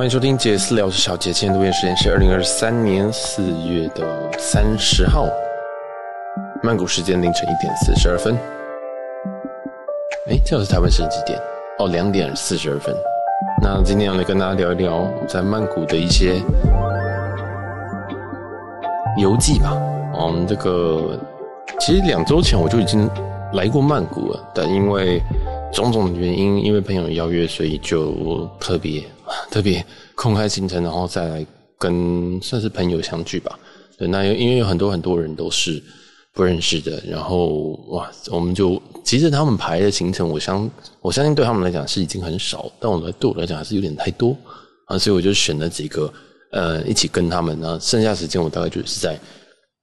欢迎收听杰私聊，我是小杰。今天录音时间是二零二三年四月的三十号，曼谷时间凌晨一点四十二分。哎，这是台湾时间几点？哦，两点四十二分。那今天要来跟大家聊一聊在曼谷的一些游记吧。嗯，这个其实两周前我就已经来过曼谷了，但因为种种原因，因为朋友邀约，所以就特别。特别空开行程，然后再来跟算是朋友相聚吧。对，那因为有很多很多人都是不认识的，然后哇，我们就其实他们排的行程，我相我相信对他们来讲是已经很少，但我来对我来讲还是有点太多啊，所以我就选了几个呃一起跟他们，然后剩下时间我大概就是在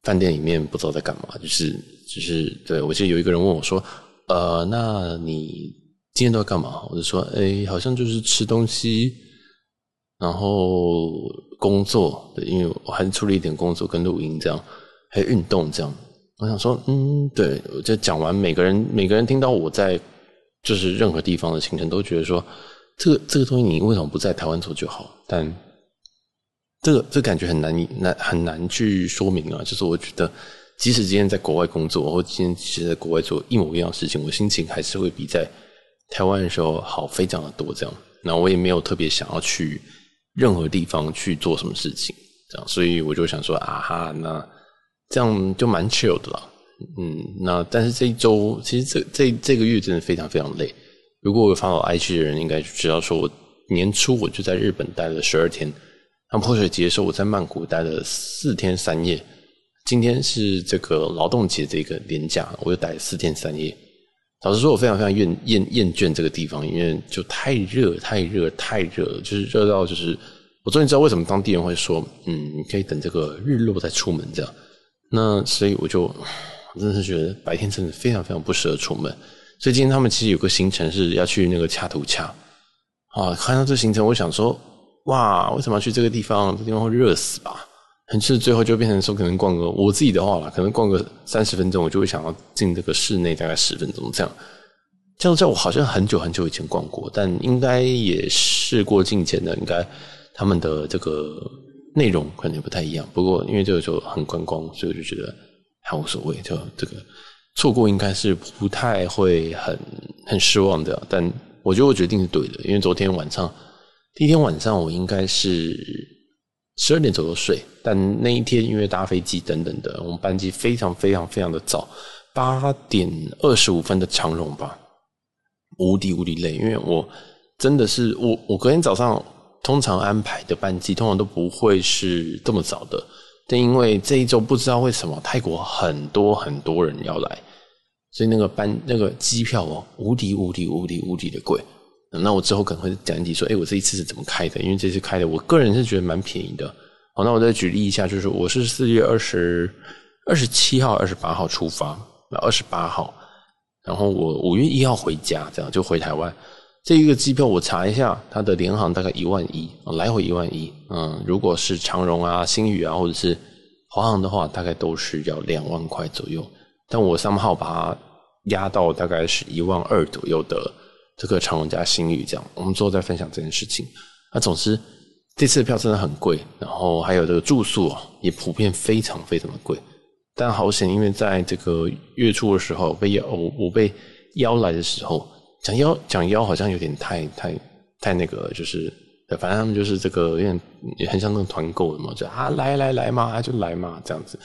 饭店里面不知道在干嘛，就是就是对，我记得有一个人问我说，呃，那你今天都要干嘛？我就说，哎，好像就是吃东西。然后工作，因为我还是处理一点工作跟录音这样，还有运动这样。我想说，嗯，对，我就讲完，每个人每个人听到我在就是任何地方的行程，都觉得说，这个这个东西你为什么不在台湾做就好？但这个这个感觉很难难很难去说明啊。就是我觉得，即使今天在国外工作，或今天其实在国外做一模一样的事情，我心情还是会比在台湾的时候好非常的多。这样，那我也没有特别想要去。任何地方去做什么事情，这样，所以我就想说，啊哈，那这样就蛮 chill 的啦。嗯，那但是这一周，其实这这这个月真的非常非常累。如果我发到 IG 的人，应该就知道说我年初我就在日本待了十二天，那泼水节的时候我在曼谷待了四天三夜。今天是这个劳动节这个连假，我又待了四天三夜。老实说，我非常非常厌厌厌倦这个地方，因为就太热、太热、太热，就是热到就是我终于知道为什么当地人会说，嗯，你可以等这个日落再出门这样。那所以我就我真的是觉得白天真的非常非常不适合出门。所以今天他们其实有个行程是要去那个恰图恰啊，看到这行程，我想说，哇，为什么要去这个地方？这地方会热死吧？很是最后就变成说，可能逛个我自己的话啦，可能逛个三十分钟，我就会想要进这个室内，大概十分钟这样。这样在我好像很久很久以前逛过，但应该也事过境迁的，应该他们的这个内容可能不太一样。不过因为这个就很观光，所以我就觉得还无所谓。就这个错过应该是不太会很很失望的。但我觉得我决定是对的，因为昨天晚上第一天晚上我应该是。十二点左右睡，但那一天因为搭飞机等等的，我们班机非常非常非常的早，八点二十五分的长荣吧，无敌无敌累，因为我真的是我我隔天早上通常安排的班机通常都不会是这么早的，但因为这一周不知道为什么泰国很多很多人要来，所以那个班那个机票哦，无敌无敌无敌无敌的贵。那我之后可能会讲一集说，哎，我这一次是怎么开的？因为这次开的，我个人是觉得蛮便宜的。好，那我再举例一下，就是我是四月二十二十七号、二十八号出发，那二十八号，然后我五月一号回家，这样就回台湾。这一个机票我查一下，它的联航大概一万一，来回一万一。嗯，如果是长荣啊、星宇啊，或者是华航的话，大概都是要两万块左右。但我三号把它压到大概是一万二左右的。这个长荣加新宇这样，我们之后再分享这件事情。那总之，这次的票真的很贵，然后还有这个住宿啊，也普遍非常非常的贵。但好险，因为在这个月初的时候被邀，我我被邀来的时候，讲邀讲邀好像有点太太太那个，就是反正他们就是这个有点也很像那种团购的嘛，就啊来来来嘛，就来嘛这样子。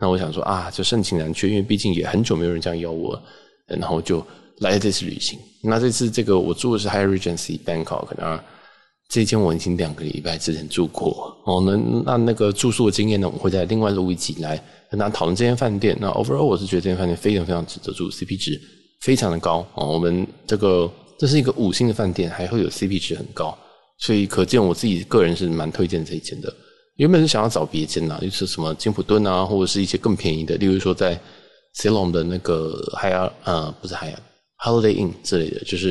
那我想说啊，就盛情难却，因为毕竟也很久没有人这样邀我，然后就。来这次旅行，那这次这个我住的是 Hyatt Regency Bangkok，那这间我已经两个礼拜之前住过哦。那那那个住宿的经验呢，我们会在另外录一集来跟大家讨论这间饭店。那 overall 我是觉得这间饭店非常非常值得住，CP 值非常的高哦。我们这个这是一个五星的饭店，还会有 CP 值很高，所以可见我自己个人是蛮推荐这一间的。原本是想要找别间呐，就是什么金普顿啊，或者是一些更便宜的，例如说在 Ceylon 的那个 Hyatt，呃，不是 Hyatt。Holiday Inn 之类的，就是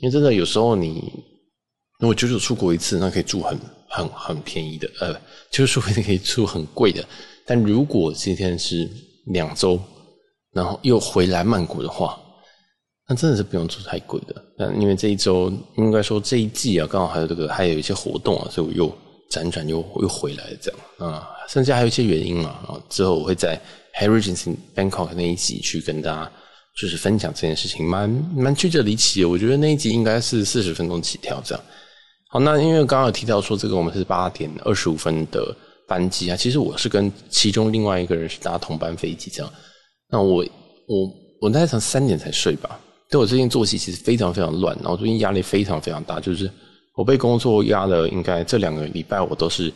因为真的有时候你如果久久出国一次，那可以住很很很便宜的，呃，就是说可以住很贵的。但如果今天是两周，然后又回来曼谷的话，那真的是不用住太贵的。但因为这一周应该说这一季啊，刚好还有这个还有一些活动啊，所以我又辗转又又回来这样啊。甚至还有一些原因嘛啊，之后我会在 Heritage in Bangkok 那一集去跟大家就是分享这件事情，蛮蛮曲折离奇的。我觉得那一集应该是四十分钟起跳这样。好，那因为刚刚有提到说这个我们是八点二十五分的班机啊，其实我是跟其中另外一个人是搭同班飞机这样。那我我我大概从三点才睡吧，对我最近作息其实非常非常乱，然后最近压力非常非常大，就是我被工作压了，应该这两个礼拜我都是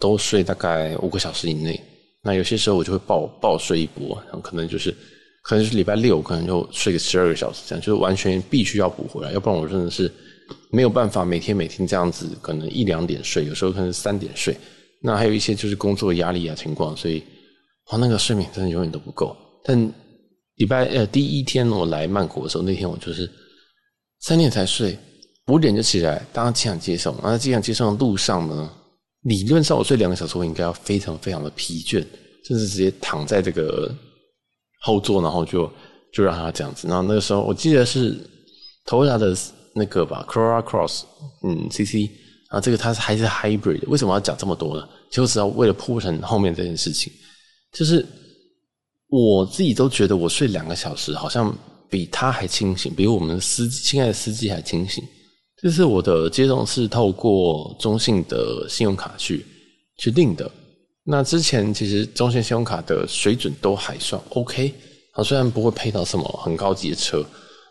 都睡大概五个小时以内。那有些时候我就会爆爆睡一波，然后可能就是可能是礼拜六可能就睡个十二个小时这样，就是完全必须要补回来，要不然我真的是。没有办法每天每天这样子，可能一两点睡，有时候可能三点睡。那还有一些就是工作压力啊情况，所以哦，那个睡眠真的永远都不够。但礼拜呃第一天我来曼谷的时候，那天我就是三点才睡，五点就起来，当机场接送。然后机场接送的路上呢，理论上我睡两个小时，我应该要非常非常的疲倦，甚至直接躺在这个后座，然后就就让他这样子。然后那个时候我记得是 Toyota 的。那个吧，Corolla Cross，嗯，CC，然后，这个它还是 Hybrid，为什么要讲这么多呢？就是要为了铺陈后面这件事情，就是我自己都觉得我睡两个小时好像比他还清醒，比我们司机，亲爱的司机还清醒。就是我的接送是透过中信的信用卡去去订的，那之前其实中信信用卡的水准都还算 OK，啊，虽然不会配到什么很高级的车。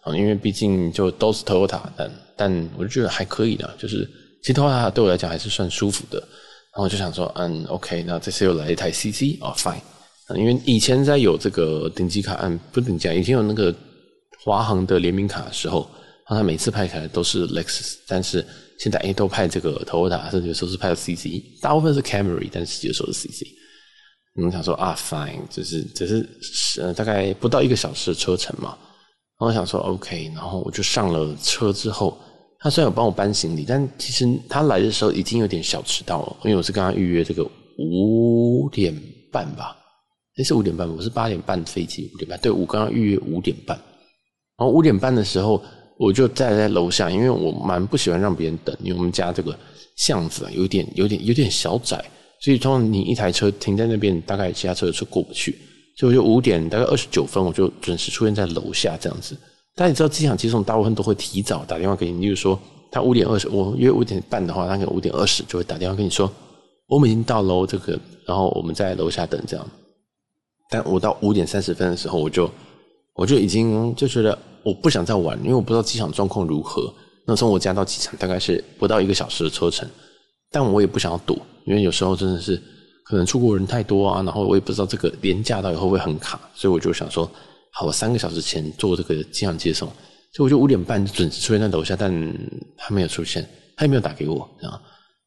啊，因为毕竟就都是 Toyota，但但我就觉得还可以的，就是其实 Toyota 对我来讲还是算舒服的。然后就想说，嗯，OK，那这次又来一台 CC，哦，Fine。因为以前在有这个顶级卡，嗯，不顶级，以前有那个华航的联名卡的时候，他每次派起来都是 Lexus，但是现在诶都派这个 Toyota，甚至有时候是派 CC，大部分是 Camry，但是有时候是 CC。我们想说啊，Fine，就是只是呃大概不到一个小时的车程嘛。然后我想说 OK，然后我就上了车之后，他虽然有帮我搬行李，但其实他来的时候已经有点小迟到了，因为我是跟他预约这个五点半吧，那是五点半，我是八点半飞机，五点半，对，我刚刚预约五点半，然后五点半的时候我就站在楼下，因为我蛮不喜欢让别人等，因为我们家这个巷子有点有点有点小窄，所以通常你一台车停在那边，大概其他车是过不去。所以我就五点大概二十九分，我就准时出现在楼下这样子。但你知道机场接送大部分都会提早打电话给你，例如说他五点二十，我约五点半的话，他可能五点二十就会打电话跟你说，我们已经到楼这个，然后我们在楼下等这样。但我到五点三十分的时候，我就我就已经就觉得我不想再玩，因为我不知道机场状况如何。那从我家到机场大概是不到一个小时的车程，但我也不想要堵，因为有时候真的是。可能出国人太多啊，然后我也不知道这个廉价到底会不会很卡，所以我就想说，好，我三个小时前做这个机场接送，所以我就五点半准时出现在楼下，但他没有出现，他也没有打给我，这样，然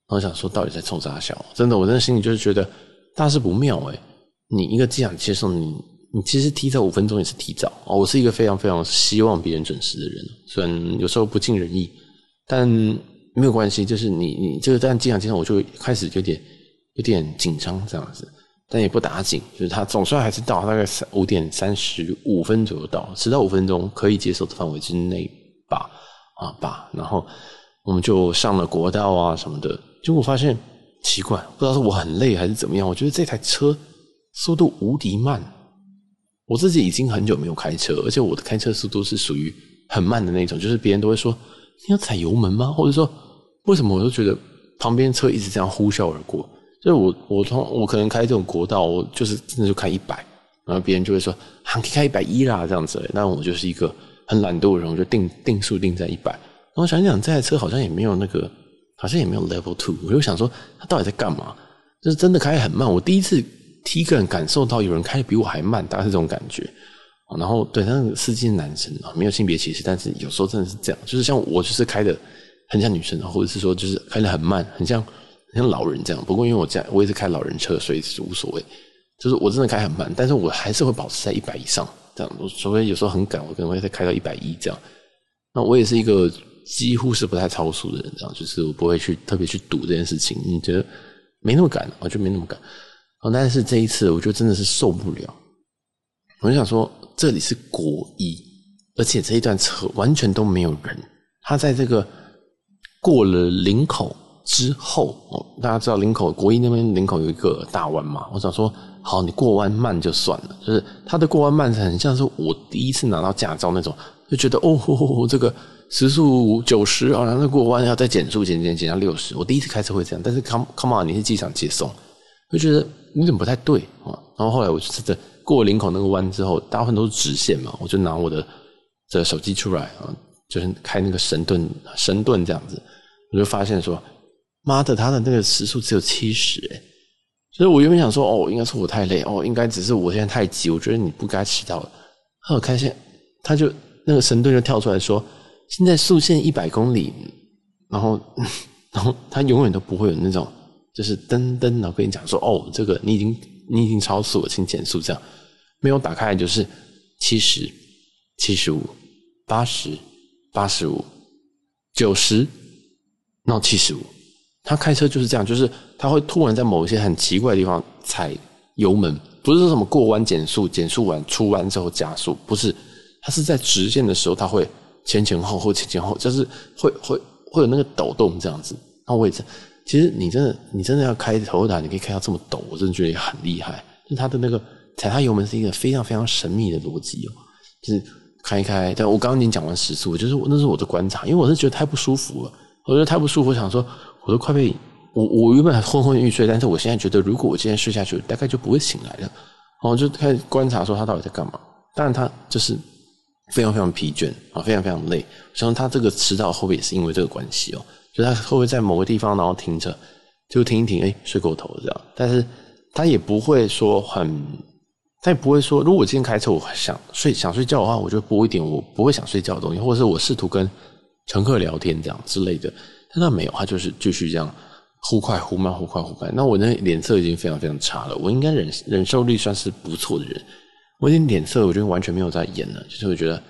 后我想说到底在冲啥小？真的，我真的心里就是觉得大事不妙诶，你一个机场接送，你你其实提早五分钟也是提早哦。我是一个非常非常希望别人准时的人，虽然有时候不尽人意，但没有关系，就是你你这个但机场接送，我就开始有点。有点紧张这样子，但也不打紧，就是他总算还是到，大概三五点三十五分左右到，迟到五分钟可以接受的范围之内吧，啊吧，然后我们就上了国道啊什么的，结果发现奇怪，不知道是我很累还是怎么样，我觉得这台车速度无敌慢，我自己已经很久没有开车，而且我的开车速度是属于很慢的那种，就是别人都会说你要踩油门吗？或者说为什么我都觉得旁边车一直这样呼啸而过。就是我我从我可能开这种国道，我就是真的就开一百，然后别人就会说，可以开一百一啦这样子。那我就是一个很懒惰的人，我就定定速定在一百。然后想想这台车好像也没有那个，好像也没有 Level Two，我就想说它到底在干嘛？就是真的开很慢。我第一次第一个人感受到有人开的比我还慢，大概是这种感觉。然后对，那个司机是男生啊，没有性别歧视，但是有时候真的是这样，就是像我就是开的很像女生，或者是说就是开的很慢，很像。像老人这样，不过因为我家我也是开老人车，所以是无所谓。就是我真的开很慢，但是我还是会保持在一百以上这样。除非有时候很赶，我可能会再开到一百一这样。那我也是一个几乎是不太超速的人，这样就是我不会去特别去赌这件事情。你觉得没那么赶，我就没那么赶。哦，但是这一次我觉得真的是受不了。我就想说，这里是国一，而且这一段车完全都没有人。他在这个过了林口之后，哦，大家知道林口国一那边林口有一个大弯嘛？我想说，好，你过弯慢就算了，就是他的过弯慢很像是我第一次拿到驾照那种，就觉得哦，这个时速九十啊，然后过弯要再减速减减减到六十。我第一次开车会这样，但是 come come on，你是机场接送，就觉得有点不太对啊。然后后来我就真的过了林口那个弯之后，大部分都是直线嘛，我就拿我的这手机出来啊。就是开那个神盾，神盾这样子，我就发现说，妈的，他的那个时速只有七十诶，所以我原本想说，哦，应该是我太累，哦，应该只是我现在太急，我觉得你不该迟到了。后来我看见，他就那个神盾就跳出来说，现在速限一百公里，然后，然后他永远都不会有那种，就是噔噔，然后跟你讲说，哦，这个你已经你已经超速了，请减速，这样没有打开就是七十、七十五、八十。八十五、九十，然后七十五。他开车就是这样，就是他会突然在某一些很奇怪的地方踩油门，不是说什么过弯减速，减速完出弯之后加速，不是。他是在直线的时候，他会前前后后、前前后，就是会会会有那个抖动这样子。那我也，其实你真的你真的要开头打，你可以开到这么抖，我真的觉得也很厉害。就他的那个踩他油门是一个非常非常神秘的逻辑哦，就是。开一开，但我刚刚已经讲完时速，就是那是我的观察，因为我是觉得太不舒服了，我觉得太不舒服，我想说我都快被我我原本还昏昏欲睡，但是我现在觉得如果我今天睡下去，大概就不会醒来了，然后就开始观察说他到底在干嘛。当然他就是非常非常疲倦啊，非常非常累。我想他这个迟到会不会也是因为这个关系哦？就他会不会在某个地方然后停着，就停一停，哎，睡过头这样，但是他也不会说很。他也不会说，如果我今天开车，我想睡想睡觉的话，我就播一点我不会想睡觉的东西，或者是我试图跟乘客聊天这样之类的。但他没有，他就是继续这样忽快忽慢，忽快忽慢。那我那脸色已经非常非常差了。我应该忍忍受力算是不错的人，我已经脸色我觉得完全没有在演了，就是我觉得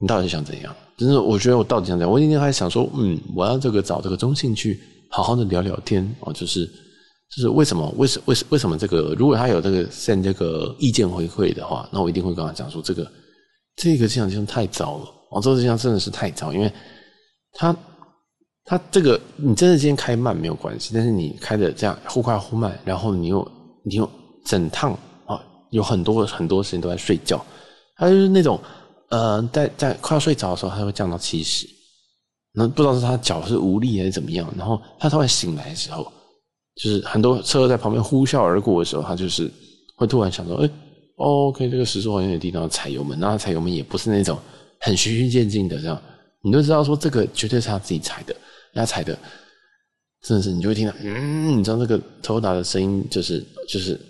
你到底想怎样？就是我觉得我到底想怎样？我今天还想说，嗯，我要这个找这个中信去好好的聊聊天哦，就是。就是为什么？为什为什为什么这个？如果他有这个 send 这个意见回馈的话，那我一定会跟他讲说，这个这个这样就太糟了。哦，这个这样真的是太糟，因为他他这个你真的今天开慢没有关系，但是你开的这样忽快忽慢，然后你又你又整趟啊，有很多很多时间都在睡觉，他就是那种呃，在在快要睡着的时候，他会降到七十，那不知道是他脚是无力还是怎么样，然后他突然醒来的时候。就是很多车在旁边呼啸而过的时候，他就是会突然想到，哎、欸，OK，这个时速好像有点低，然后踩油门，然后踩油门也不是那种很循序渐进的这样，你就知道说这个绝对是他自己踩的，他踩的真的是你就会听到，嗯，你知道那个 Toyota 的声音就是就是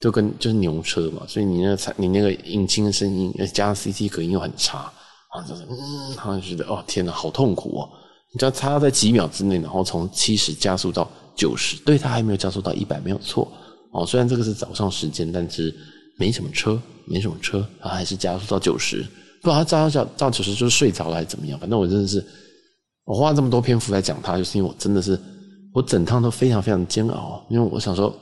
就跟就是牛车嘛，所以你那个你那个引擎的声音加上 CT 隔音又很差，然后就是嗯，好像觉得哦天哪，好痛苦哦，你知道他在几秒之内，然后从七十加速到。九十，对，他还没有加速到一百，没有错哦。虽然这个是早上时间，但是没什么车，没什么车，他还是加速到九十。不知道他加速到九十就是睡着了还是怎么样？反正我真的是，我花这么多篇幅来讲他，就是因为我真的是，我整趟都非常非常煎熬，因为我想说，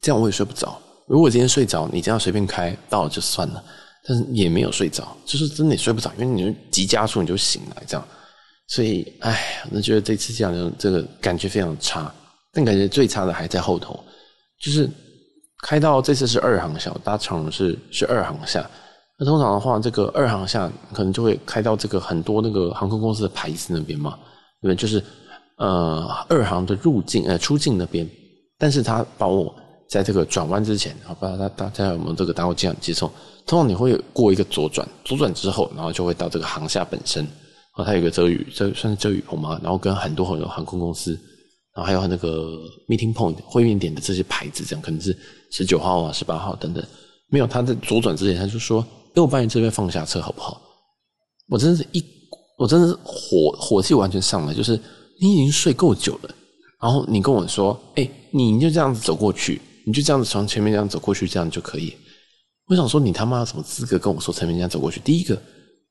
这样我也睡不着。如果今天睡着，你这样随便开到了就算了，但是也没有睡着，就是真的也睡不着，因为你就急加速你就醒来这样。所以，哎，我觉得这次这样的这个感觉非常差。但感觉最差的还在后头，就是开到这次是二航厦，搭乘是是二航厦。那通常的话，这个二航厦可能就会开到这个很多那个航空公司的牌子那边嘛，对不对？就是呃二航的入境呃出境那边，但是他把我在这个转弯之前，好，不知道大家有没有这个打过这样接送？通常你会过一个左转，左转之后，然后就会到这个航厦本身，啊，它有一个遮雨，这算是遮雨棚嘛，然后跟很多很多航空公司。然后还有那个 meeting point 会面点的这些牌子，这样可能是十九号啊、十八号等等。没有，他在左转之前他就说：“哎，我把你这边放下车好不好？”我真的是一，我真的是火火气完全上来，就是你已经睡够久了，然后你跟我说：“哎，你就这样子走过去，你就这样子从前面这样走过去，这样就可以。”我想说，你他妈什么资格跟我说前面这样走过去？第一个，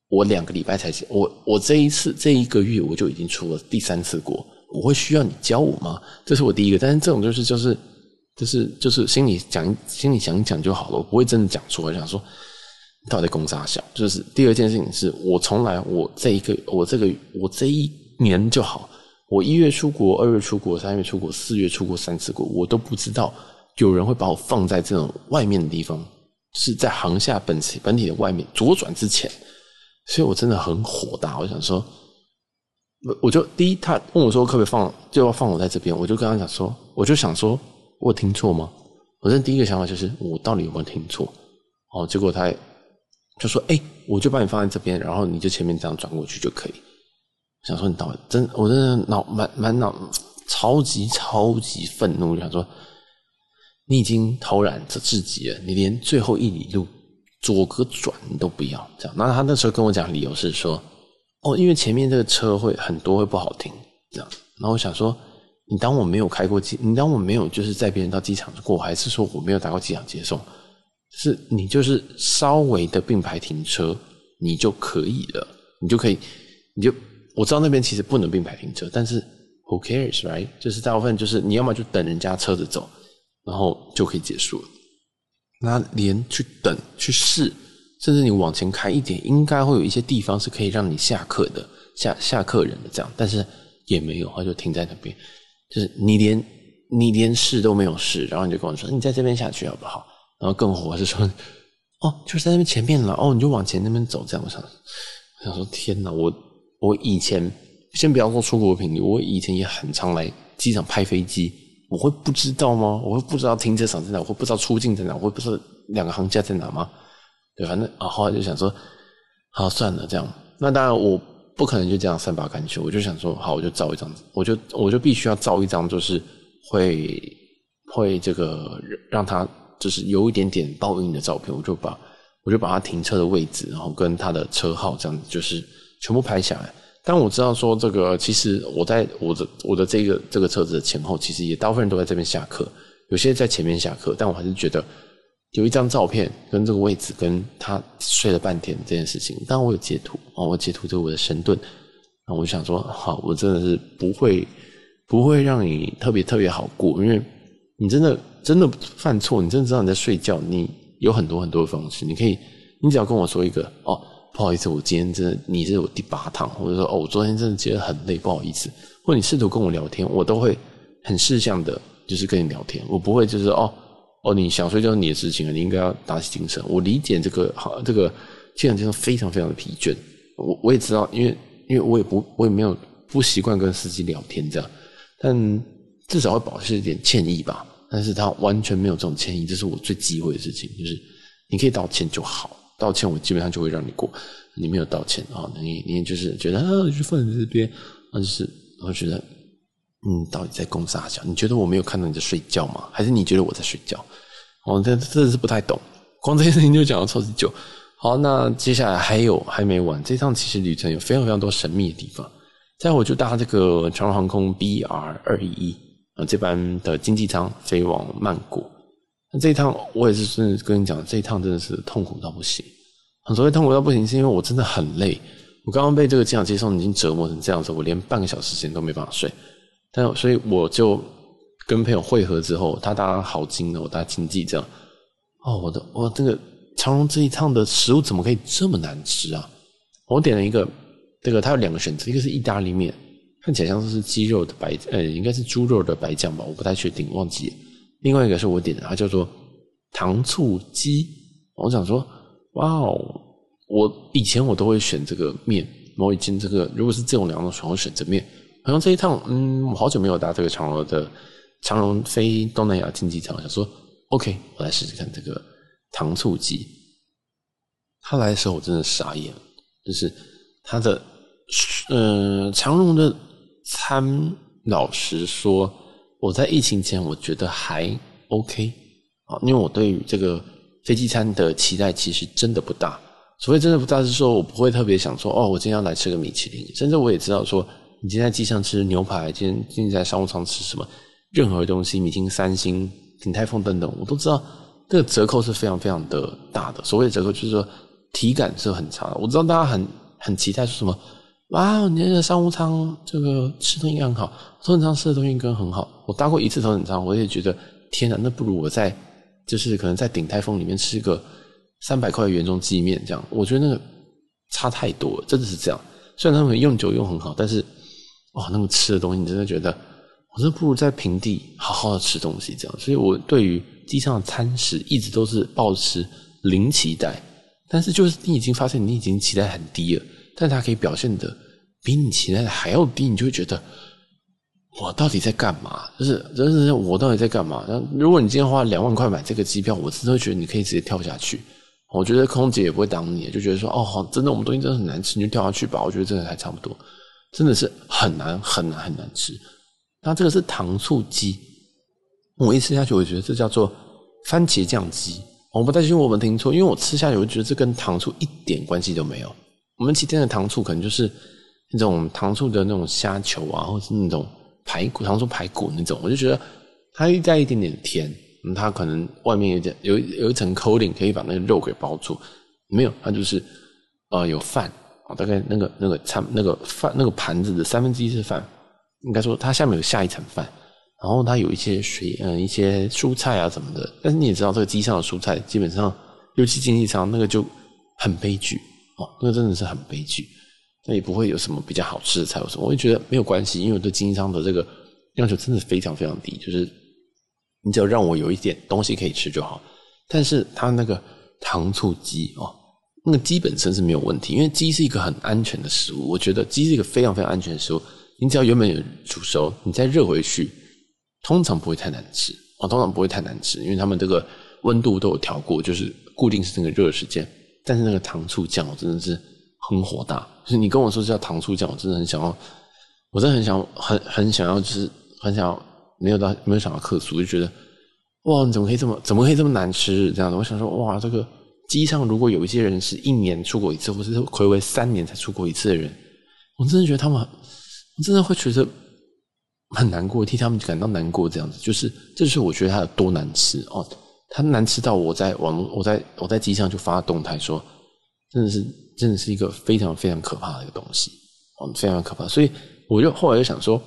我两个礼拜才我我这一次这一个月我就已经出了第三次国。我会需要你教我吗？这是我第一个，但是这种就是就是就是就是心里讲心里想一讲就好了，我不会真的讲出来。想说到底攻啥小？就是第二件事情是我从来我这一个我这个我这一年就好，我一月出国，二月出国，三月出国，四月出国三次国，我都不知道有人会把我放在这种外面的地方，是在航下本体本体的外面左转之前，所以我真的很火大。我想说，我我就第一，他问我说可不可以放，就要放我在这边，我就跟他讲说，我就想说，我有听错吗？我的第一个想法就是，我到底有没有听错？哦，结果他就说：“哎、我就把你放在这边，然后你就前面这样转过去就可以。”想说你到底真，我真的脑满满脑超级超级愤怒，就想说你已经偷懒这至极了，你连最后一里路左个转你都不要这样。那他那时候跟我讲理由是说：“哦，因为前面这个车会很多会不好停。”这样。然后我想说。你当我没有开过机，你当我没有就是载别人到机场过，还是说我没有打过机场接送？是你就是稍微的并排停车，你就可以了，你就可以，你就我知道那边其实不能并排停车，但是 who cares right？就是大部分就是你要么就等人家车子走，然后就可以结束了。那连去等去试，甚至你往前开一点，应该会有一些地方是可以让你下客的，下下客人的这样，但是也没有，他就停在那边。就是你连你连试都没有试，然后你就跟我说，你在这边下去好不好？然后更火是说，哦，就是在那边前面了，哦，你就往前那边走，这样我想，我想说天哪，我我以前先不要说出国频率，我以前也很常来机场拍飞机，我会不知道吗？我会不知道停车场在哪？我会不知道出境在哪？我会不知道两个行家在哪吗？对，反正啊，后来就想说，好算了，这样，那当然我。不可能就这样善罢甘休，我就想说，好，我就照一张，我就我就必须要照一张，就是会会这个让他就是有一点点报应的照片，我就把我就把他停车的位置，然后跟他的车号这样子，就是全部拍下来。但我知道说这个，其实我在我的我的这个这个车子的前后，其实也大部分人都在这边下课，有些在前面下课，但我还是觉得。有一张照片跟这个位置跟他睡了半天这件事情，当然我有截图哦，我截图这我的神盾，那我想说，好，我真的是不会不会让你特别特别好过，因为你真的真的犯错，你真的知道你在睡觉，你有很多很多的方式，你可以，你只要跟我说一个哦，不好意思，我今天真的你是我第八趟，或者说哦，我昨天真的觉得很累，不好意思，或你试图跟我聊天，我都会很识相的，就是跟你聊天，我不会就是哦。哦，你想睡觉是你的事情啊，你应该要打起精神。我理解这个，好，这个机场接送非常非常的疲倦。我我也知道，因为因为我也不我也没有不习惯跟司机聊天这样，但至少会保持一点歉意吧。但是他完全没有这种歉意，这是我最忌讳的事情。就是你可以道歉就好，道歉我基本上就会让你过。你没有道歉啊，你你就是觉得啊，就放在这边，那就是我觉得。嗯，到底在攻啥小？你觉得我没有看到你在睡觉吗？还是你觉得我在睡觉？哦，这真的是不太懂。光这件事情就讲了超级久。好，那接下来还有还没完。这趟其实旅程有非常非常多神秘的地方。再我就搭这个长荣航空 BR 二一一啊，这班的经济舱飞往曼谷。那这一趟我也是真的跟你讲，这一趟真的是痛苦到不行。很所谓痛苦到不行，是因为我真的很累。我刚刚被这个机场接送已经折磨成这样子，我连半个小时时间都没办法睡。但所以我就跟朋友会合之后，他搭好经的，我搭经济这样。哦，我的我这个长荣这一趟的食物怎么可以这么难吃啊？我点了一个这个，它有两个选择，一个是意大利面，看起来像是鸡肉的白，呃，应该是猪肉的白酱吧，我不太确定，忘记了。另外一个是我点的，它叫做糖醋鸡。我想说，哇哦，我以前我都会选这个面，我已经这个如果是这种两种选，我选择面。好像这一趟，嗯，我好久没有搭这个长荣的长荣飞东南亚经济舱，想说，OK，我来试试看这个糖醋鸡。他来的时候我真的傻眼，就是他的，嗯，长荣的餐，老实说，我在疫情前我觉得还 OK 啊，因为我对于这个飞机餐的期待其实真的不大。所谓真的不大，是说我不会特别想说，哦，我今天要来吃个米其林，甚至我也知道说。你今天在机上吃牛排，今天今天在商务舱吃什么？任何东西，米其林三星、鼎泰丰等等，我都知道，这个折扣是非常非常的大的。所谓的折扣，就是说体感是很差的。我知道大家很很期待说什么，哇，你那个商务舱这个吃的东西很好，头等舱吃的东西更很好。我搭过一次头等舱，我也觉得天哪，那不如我在就是可能在鼎泰丰里面吃个三百块的原装鸡面这样，我觉得那个差太多了，真的是这样。虽然他们用酒用很好，但是哇，那个吃的东西你真的觉得，我真的不如在平地好好的吃东西这样。所以我对于机上的餐食一直都是抱持零期待，但是就是你已经发现你已经期待很低了，但是它可以表现的比你期待的还要低，你就会觉得。我到底在干嘛？就是，真是我到底在干嘛？那如果你今天花两万块买这个机票，我真的会觉得你可以直接跳下去。我觉得空姐也不会挡你，就觉得说，哦，真的我们东西真的很难吃，你就跳下去吧。我觉得真的还差不多，真的是很难很难很难吃。那这个是糖醋鸡，我一吃下去，我觉得这叫做番茄酱鸡。我不担心我们听错，因为我吃下去，我觉得这跟糖醋一点关系都没有。我们今天的糖醋可能就是那种糖醋的那种虾球啊，或是那种。排骨，糖醋排骨那种，我就觉得它带一点点甜，它可能外面有点有有一层 coating 可以把那个肉给包住，没有，它就是呃有饭，大概那个那个餐那个饭那个盘子的三分之一是饭，应该说它下面有下一层饭，然后它有一些水嗯、一些蔬菜啊什么的，但是你也知道这个机上的蔬菜基本上，尤其经济舱那个就很悲剧哦，那真的是很悲剧。那也不会有什么比较好吃的菜，有什么？我就觉得没有关系，因为我对经济舱的这个要求真的非常非常低，就是你只要让我有一点东西可以吃就好。但是它那个糖醋鸡哦，那个鸡本身是没有问题，因为鸡是一个很安全的食物。我觉得鸡是一个非常非常安全的食物，你只要原本有煮熟，你再热回去，通常不会太难吃哦，通常不会太难吃，因为他们这个温度都有调过，就是固定是那个热时间。但是那个糖醋酱，我真的是。很火大，就是你跟我说叫糖醋酱，我真的很想要，我真的很想很很想要，就是很想要，没有到没有想到客诉，就觉得哇，你怎么可以这么怎么可以这么难吃这样子？我想说哇，这个机上如果有一些人是一年出国一次，或者是睽违三年才出国一次的人，我真的觉得他们，我真的会觉得很难过，替他们感到难过这样子。就是这就是我觉得它有多难吃哦，它难吃到我在网络我在我在机上就发动态说，真的是。真的是一个非常非常可怕的一个东西，哦，非常可怕。所以我就后来就想说，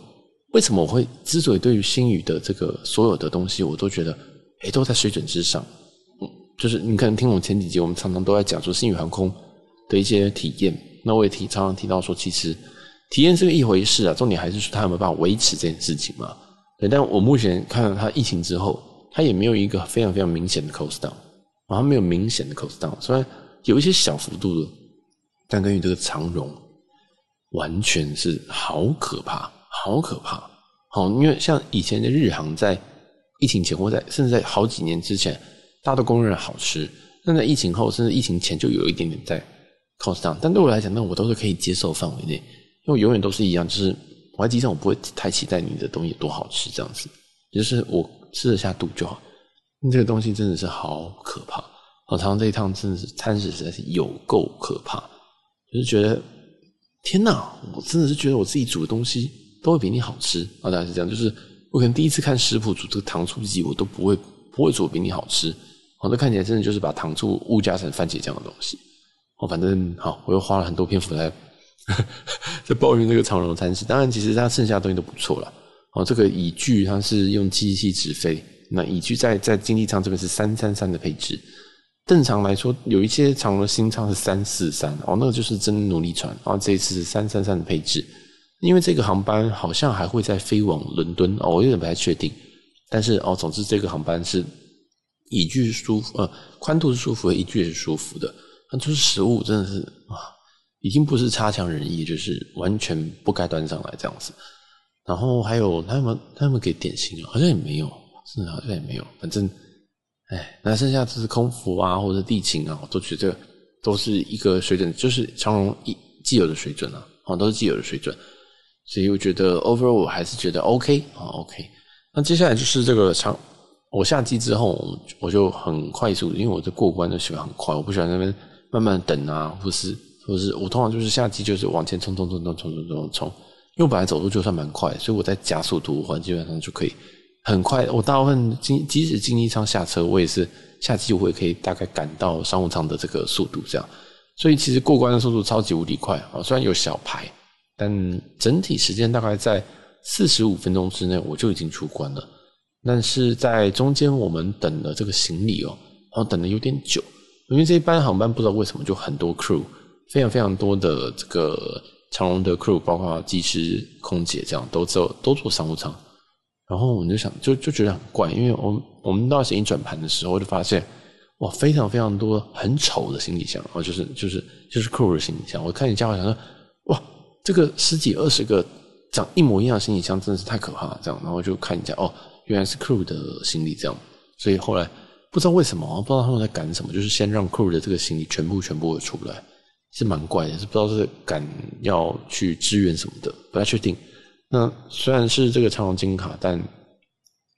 为什么我会之所以对于星宇的这个所有的东西，我都觉得，诶，都在水准之上。就是你可能听我前几集，我们常常都在讲说星宇航空的一些体验。那我也提常常提到说，其实体验是个一回事啊，重点还是说他有没有办法维持这件事情嘛。对，但我目前看到他疫情之后，它也没有一个非常非常明显的 cost down，啊，没有明显的 cost down，虽然有一些小幅度的。但根据这个长荣，完全是好可怕，好可怕，好，因为像以前的日航，在疫情前或在甚至在好几年之前，大家都公认好吃。但在疫情后，甚至疫情前就有一点点在 cost down。但对我来讲，那我都是可以接受范围内，因为永远都是一样，就是我在机上我不会太期待你的东西有多好吃，这样子，就是我吃得下肚就好。这个东西真的是好可怕，好，长这一趟真的是餐食实在是有够可怕。就是觉得天哪，我真的是觉得我自己煮的东西都会比你好吃啊！大概是这样，就是我可能第一次看食谱煮这个糖醋鸡，我都不会不会煮比你好吃。好，这看起来真的就是把糖醋误加成番茄酱的东西。哦，反正好，我又花了很多篇幅在 在抱怨这个长荣餐食。当然，其实它剩下的东西都不错了。哦，这个椅具它是用机器直飞，那椅具在在经济舱这边是三三三的配置。正常来说，有一些长荣新舱是三四三哦，那个就是真努力船。然后这一次是三三三的配置，因为这个航班好像还会再飞往伦敦哦，我有点不太确定。但是哦，总之这个航班是椅具舒服，呃，宽度是舒服的，椅具也是舒服的。那就是食物真的是啊，已经不是差强人意，就是完全不该端上来这样子。然后还有他们他们给点心好像也没有，是好像也没有，反正。哎，那剩下就是空服啊，或者地勤啊，我都觉得都是一个水准，就是长荣一既有的水准啊，啊，都是既有的水准。所以我觉得 overall 我还是觉得 OK 啊，OK。那接下来就是这个长，我下机之后我就很快速，因为我的过关就喜欢很快，我不喜欢那边慢慢等啊，或是或是我通常就是下机就是往前冲冲冲冲冲冲冲冲，因为我本来走路就算蛮快，所以我在加速度的话基本上就可以。很快，我大部分经即使经济舱下车，我也是下机，我也可以大概赶到商务舱的这个速度，这样。所以其实过关的速度超级无敌快啊！虽然有小排，但整体时间大概在四十五分钟之内，我就已经出关了。但是在中间我们等了这个行李哦，然后等的有点久，因为这一班航班不知道为什么就很多 crew，非常非常多的这个长荣的 crew，包括机师、空姐这样都坐都坐商务舱。然后我们就想，就就觉得很怪，因为我们我们到行李转盘的时候，就发现哇，非常非常多很丑的行李箱，然后就是就是就是 crew 的行李箱。我看你家好像说，哇，这个十几二十个长一模一样的行李箱，真的是太可怕了。这样，然后就看一下，哦，原来是 crew 的行李这样。所以后来不知道为什么，不知道他们在赶什么，就是先让 crew 的这个行李全部全部出来，是蛮怪的，是不知道是赶要去支援什么的，不太确定。那虽然是这个长荣金卡，但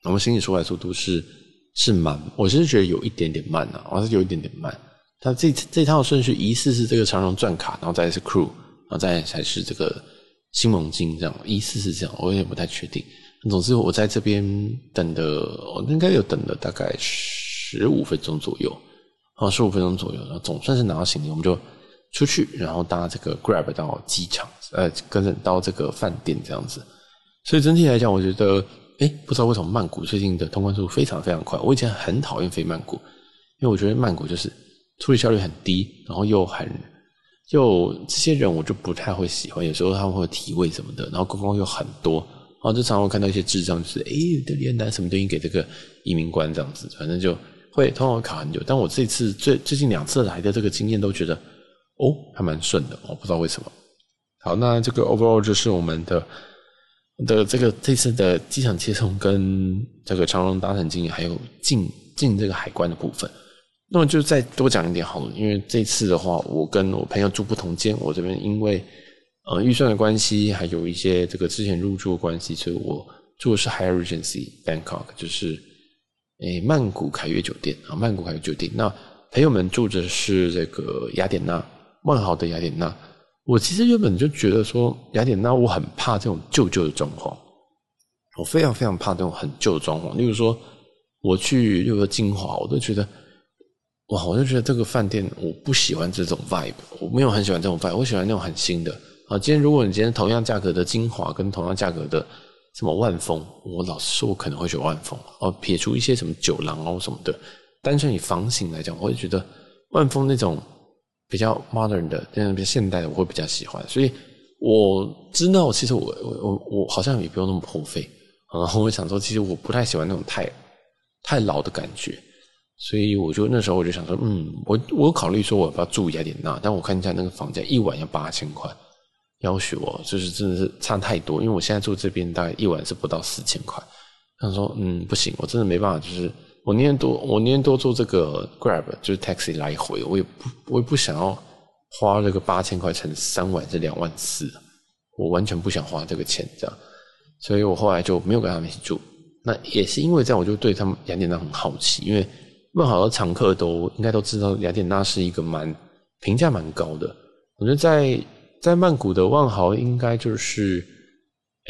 我们行李出来速度是是慢，我是觉得有一点点慢啊，我是有一点点慢。它这这套顺序疑似是这个长荣钻卡，然后再是 crew，然后再才是这个新盟金这样，疑似是这样，我有点不太确定。总之我在这边等的，我应该有等了大概十五分钟左右，啊，十五分钟左右，然后总算是拿到行李，我们就。出去，然后搭这个 Grab 到机场，呃，跟着到这个饭店这样子。所以整体来讲，我觉得，诶，不知道为什么曼谷最近的通关速度非常非常快。我以前很讨厌飞曼谷，因为我觉得曼谷就是处理效率很低，然后又很，就这些人我就不太会喜欢。有时候他们会提问什么的，然后观光又很多，然后就常常看到一些智障，就是诶，这里拿什么东西给这个移民官这样子，反正就会通常会卡很久。但我这次最最近两次来的这个经验都觉得。哦，还蛮顺的，我不知道为什么。好，那这个 overall 就是我们的的这个这次的机场接送跟这个长荣搭乘经验，还有进进这个海关的部分。那么就再多讲一点好了，因为这次的话，我跟我朋友住不同间，我这边因为呃预算的关系，还有一些这个之前入住的关系，所以我住的是 Hyatt Regency Bangkok，就是诶曼谷凯悦酒店啊，曼谷凯悦酒店。那朋友们住的是这个雅典娜。万豪的雅典娜，我其实原本就觉得说雅典娜，我很怕这种旧旧的装潢，我非常非常怕这种很旧的装潢。例如说，我去例如说金华，我都觉得，哇，我就觉得这个饭店我不喜欢这种 vibe，我没有很喜欢这种 vibe，我喜欢那种很新的。啊，今天如果你今天同样价格的金华跟同样价格的什么万丰，我老实说，我可能会选万丰。哦，撇除一些什么酒廊哦什么的，单纯以房型来讲，我会觉得万丰那种。比较 modern 的，这样比较现代的，我会比较喜欢。所以我知道，其实我我我我好像也不用那么破费。然后我想说，其实我不太喜欢那种太太老的感觉。所以我就那时候我就想说，嗯，我我考虑说我要不要住雅典娜，但我看一下那个房价一晚要八千块，要求我就是真的是差太多。因为我现在住这边大概一晚是不到四千块。他说，嗯，不行，我真的没办法，就是。我宁愿多，我宁愿多做这个 Grab，就是 Taxi 来回，我也不，我也不想要花这个八千块乘三晚是两万四，我完全不想花这个钱，这样，所以我后来就没有跟他们一起住。那也是因为这样，我就对他们雅典娜很好奇，因为曼好多常客都应该都知道雅典娜是一个蛮评价蛮高的。我觉得在在曼谷的万豪应该就是，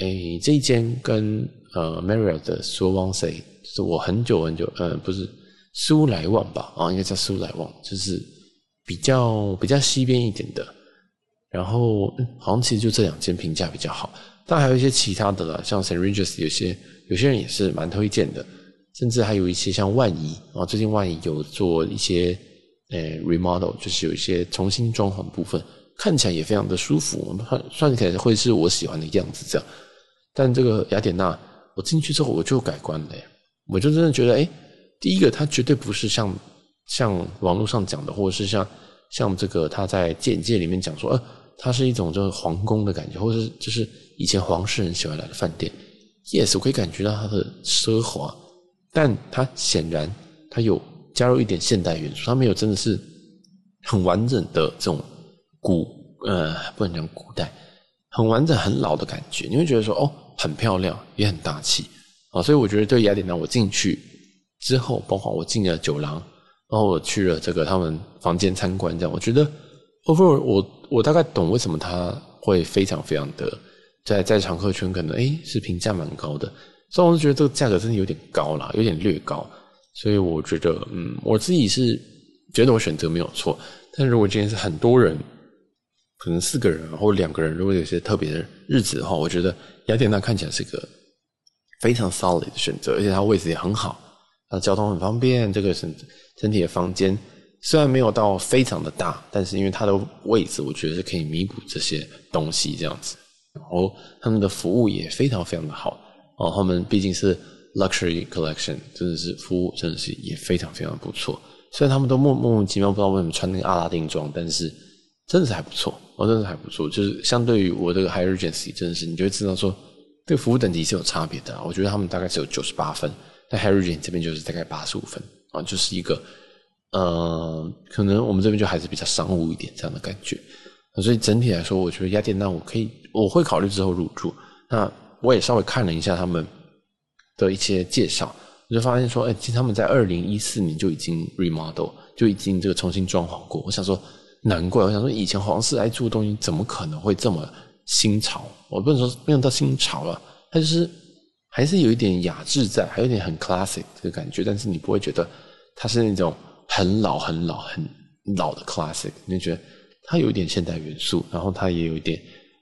诶这一间跟呃 Marriott 的 Suwonsei 是我很久很久，呃，不是苏莱旺吧？啊，应该叫苏莱旺，就是比较比较西边一点的。然后，嗯，好像其实就这两间评价比较好，但还有一些其他的啦，像 St. Regis 有些有些人也是蛮推荐的，甚至还有一些像万怡啊，最近万怡有做一些呃 remodel，就是有一些重新装潢部分，看起来也非常的舒服，算算起来会是我喜欢的样子这样。但这个雅典娜，我进去之后我就改观了。我就真的觉得，哎，第一个，它绝对不是像像网络上讲的，或者是像像这个他在简介里面讲说，呃，它是一种就是皇宫的感觉，或者是就是以前皇室人喜欢来的饭店。Yes，我可以感觉到它的奢华，但它显然它有加入一点现代元素，它没有真的是很完整的这种古呃，不能讲古代，很完整很老的感觉。你会觉得说，哦，很漂亮，也很大气。啊，所以我觉得对雅典娜，我进去之后，包括我进了酒廊，然后我去了这个他们房间参观，这样我觉得，overall 我我大概懂为什么他会非常非常的在在常客圈可能诶是评价蛮高的，所以我就觉得这个价格真的有点高啦，有点略高，所以我觉得嗯，我自己是觉得我选择没有错，但如果今天是很多人，可能四个人或两个人，如果有些特别的日子的话，我觉得雅典娜看起来是个。非常 solid 的选择，而且它位置也很好，它交通很方便。这个整整体的房间虽然没有到非常的大，但是因为它的位置，我觉得是可以弥补这些东西这样子。然后他们的服务也非常非常的好哦，他们毕竟是 luxury collection，真的是服务真的是也非常非常不错。虽然他们都莫莫名其妙不知道为什么穿那个阿拉丁装，但是真的是还不错哦，真的是还不错。就是相对于我这个 High Regency，真的是你就会知道说这个服务等级是有差别的。我觉得他们大概只有九十八分，但 High Regency 这边就是大概八十五分啊，就是一个。呃，可能我们这边就还是比较商务一点这样的感觉，所以整体来说，我觉得雅典娜我可以，我会考虑之后入住。那我也稍微看了一下他们的一些介绍，我就发现说，哎，其实他们在二零一四年就已经 remodel，就已经这个重新装潢过。我想说，难怪，我想说以前皇室爱住的东西怎么可能会这么新潮？我不能说没有到新潮了，它就是还是有一点雅致在，还有点很 classic 的感觉，但是你不会觉得它是那种。很老、很老、很老的 classic，你就觉得它有一点现代元素，然后它也有一点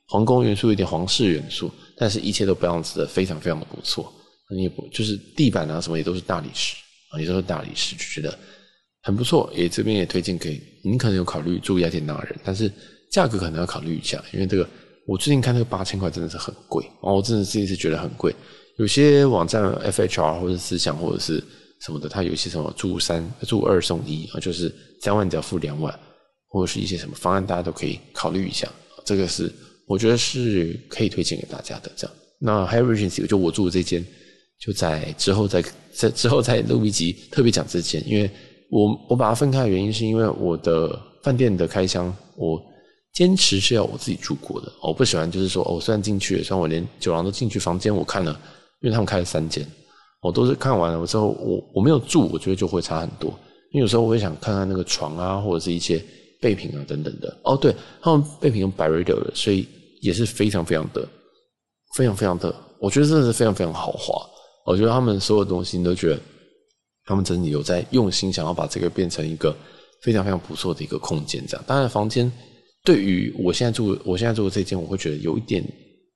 皇宫元素，有点皇室元素，但是一切都不样子的，非常非常的不错。你也不就是地板啊什么也都是大理石啊，也都是大理石，就觉得很不错。也这边也推荐给你，可能有考虑住雅典娜人，但是价格可能要考虑一下，因为这个我最近看那个八千块真的是很贵哦，我真的是一直觉得很贵。有些网站 FHR 或者思想或者是。什么的，它有一些什么住三住二送一啊，就是三万只要付两万，或者是一些什么方案，大家都可以考虑一下。这个是我觉得是可以推荐给大家的。这样，那 Hyatt Regency 就我住的这间，就在之后再在之后再录一集特别讲这间，因为我我把它分开的原因是因为我的饭店的开箱，我坚持是要我自己住过的，我不喜欢就是说，我虽然进去，虽然我连酒廊都进去，房间我看了，因为他们开了三间。我都是看完了我之后，我我没有住，我觉得就会差很多。因为有时候我会想看看那个床啊，或者是一些备品啊等等的。哦，对，他们备品用 Byredo 的，所以也是非常非常的、非常非常的，我觉得真的是非常非常豪华。我觉得他们所有东西你都觉得他们真的有在用心，想要把这个变成一个非常非常不错的一个空间。这样，当然房间对于我现在住我现在住的这间，我会觉得有一点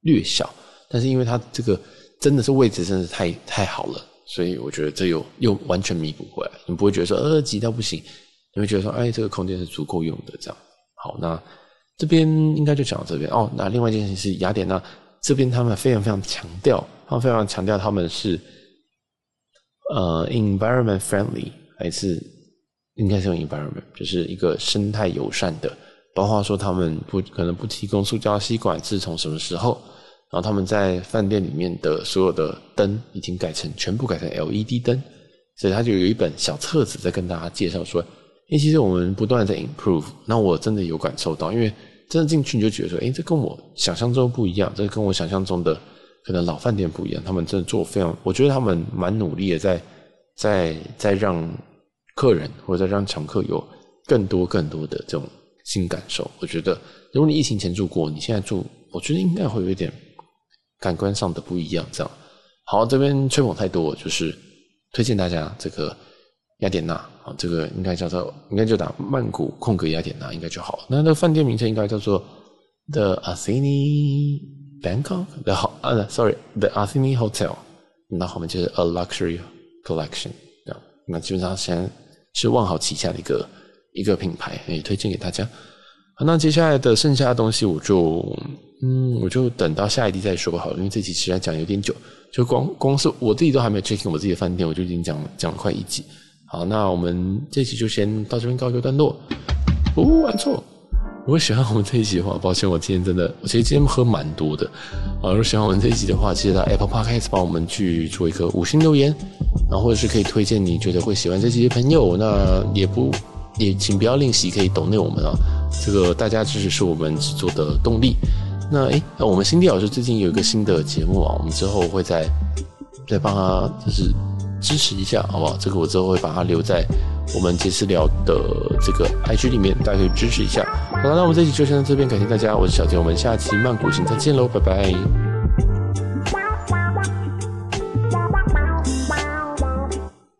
略小，但是因为它这个。真的是位置真的是太太好了，所以我觉得这又又完全弥补回来，你不会觉得说呃挤到不行，你会觉得说哎这个空间是足够用的这样。好，那这边应该就讲到这边哦。那另外一件事情是雅典娜这边他们非常非常强调，他们非常强调他们是呃 environment friendly 还是应该是用 environment，就是一个生态友善的，包括说他们不可能不提供塑胶吸管，是从什么时候？然后他们在饭店里面的所有的灯已经改成全部改成 LED 灯，所以他就有一本小册子在跟大家介绍说，诶，其实我们不断的在 improve。那我真的有感受到，因为真的进去你就觉得说，哎，这跟我想象中不一样，这跟我想象中的可能老饭店不一样。他们真的做非常，我觉得他们蛮努力的在，在在让客人或者在让常客有更多更多的这种新感受。我觉得如果你疫情前住过，你现在住，我觉得应该会有一点。感官上的不一样，这样好。这边吹捧太多，就是推荐大家这个雅典娜啊，这个应该叫做应该就打曼谷空格雅典娜应该就好。那那个饭店名称应该叫做 The Athene Bangkok The 好啊，Sorry The Athene Hotel。那后面就是 A Luxury Collection。那基本上现在是万豪旗下的一个一个品牌，也推荐给大家。好，那接下来的剩下的东西我就。嗯，我就等到下一集再说好了，因为这集实在讲有点久，就光光是我自己都还没有 check 我自己的饭店，我就已经讲讲了快一集。好，那我们这集就先到这边告一个段落。哦，按错。如果喜欢我们这一集的话，抱歉，我今天真的，我其实今天喝蛮多的。好，如果喜欢我们这一集的话，记得到 Apple Podcast 帮我们去做一个五星留言，然后或者是可以推荐你觉得会喜欢这集的朋友。那也不也请不要吝惜，可以 donate 我们啊，这个大家支持是我们制作的动力。那诶，那我们辛迪老师最近有一个新的节目啊，我们之后会再再帮他就是支持一下，好不好？这个我之后会把它留在我们杰私聊的这个 IG 里面，大家可以支持一下。好了，那我们这期就先到这边，感谢大家，我是小杰，我们下期曼谷行再见喽，拜拜。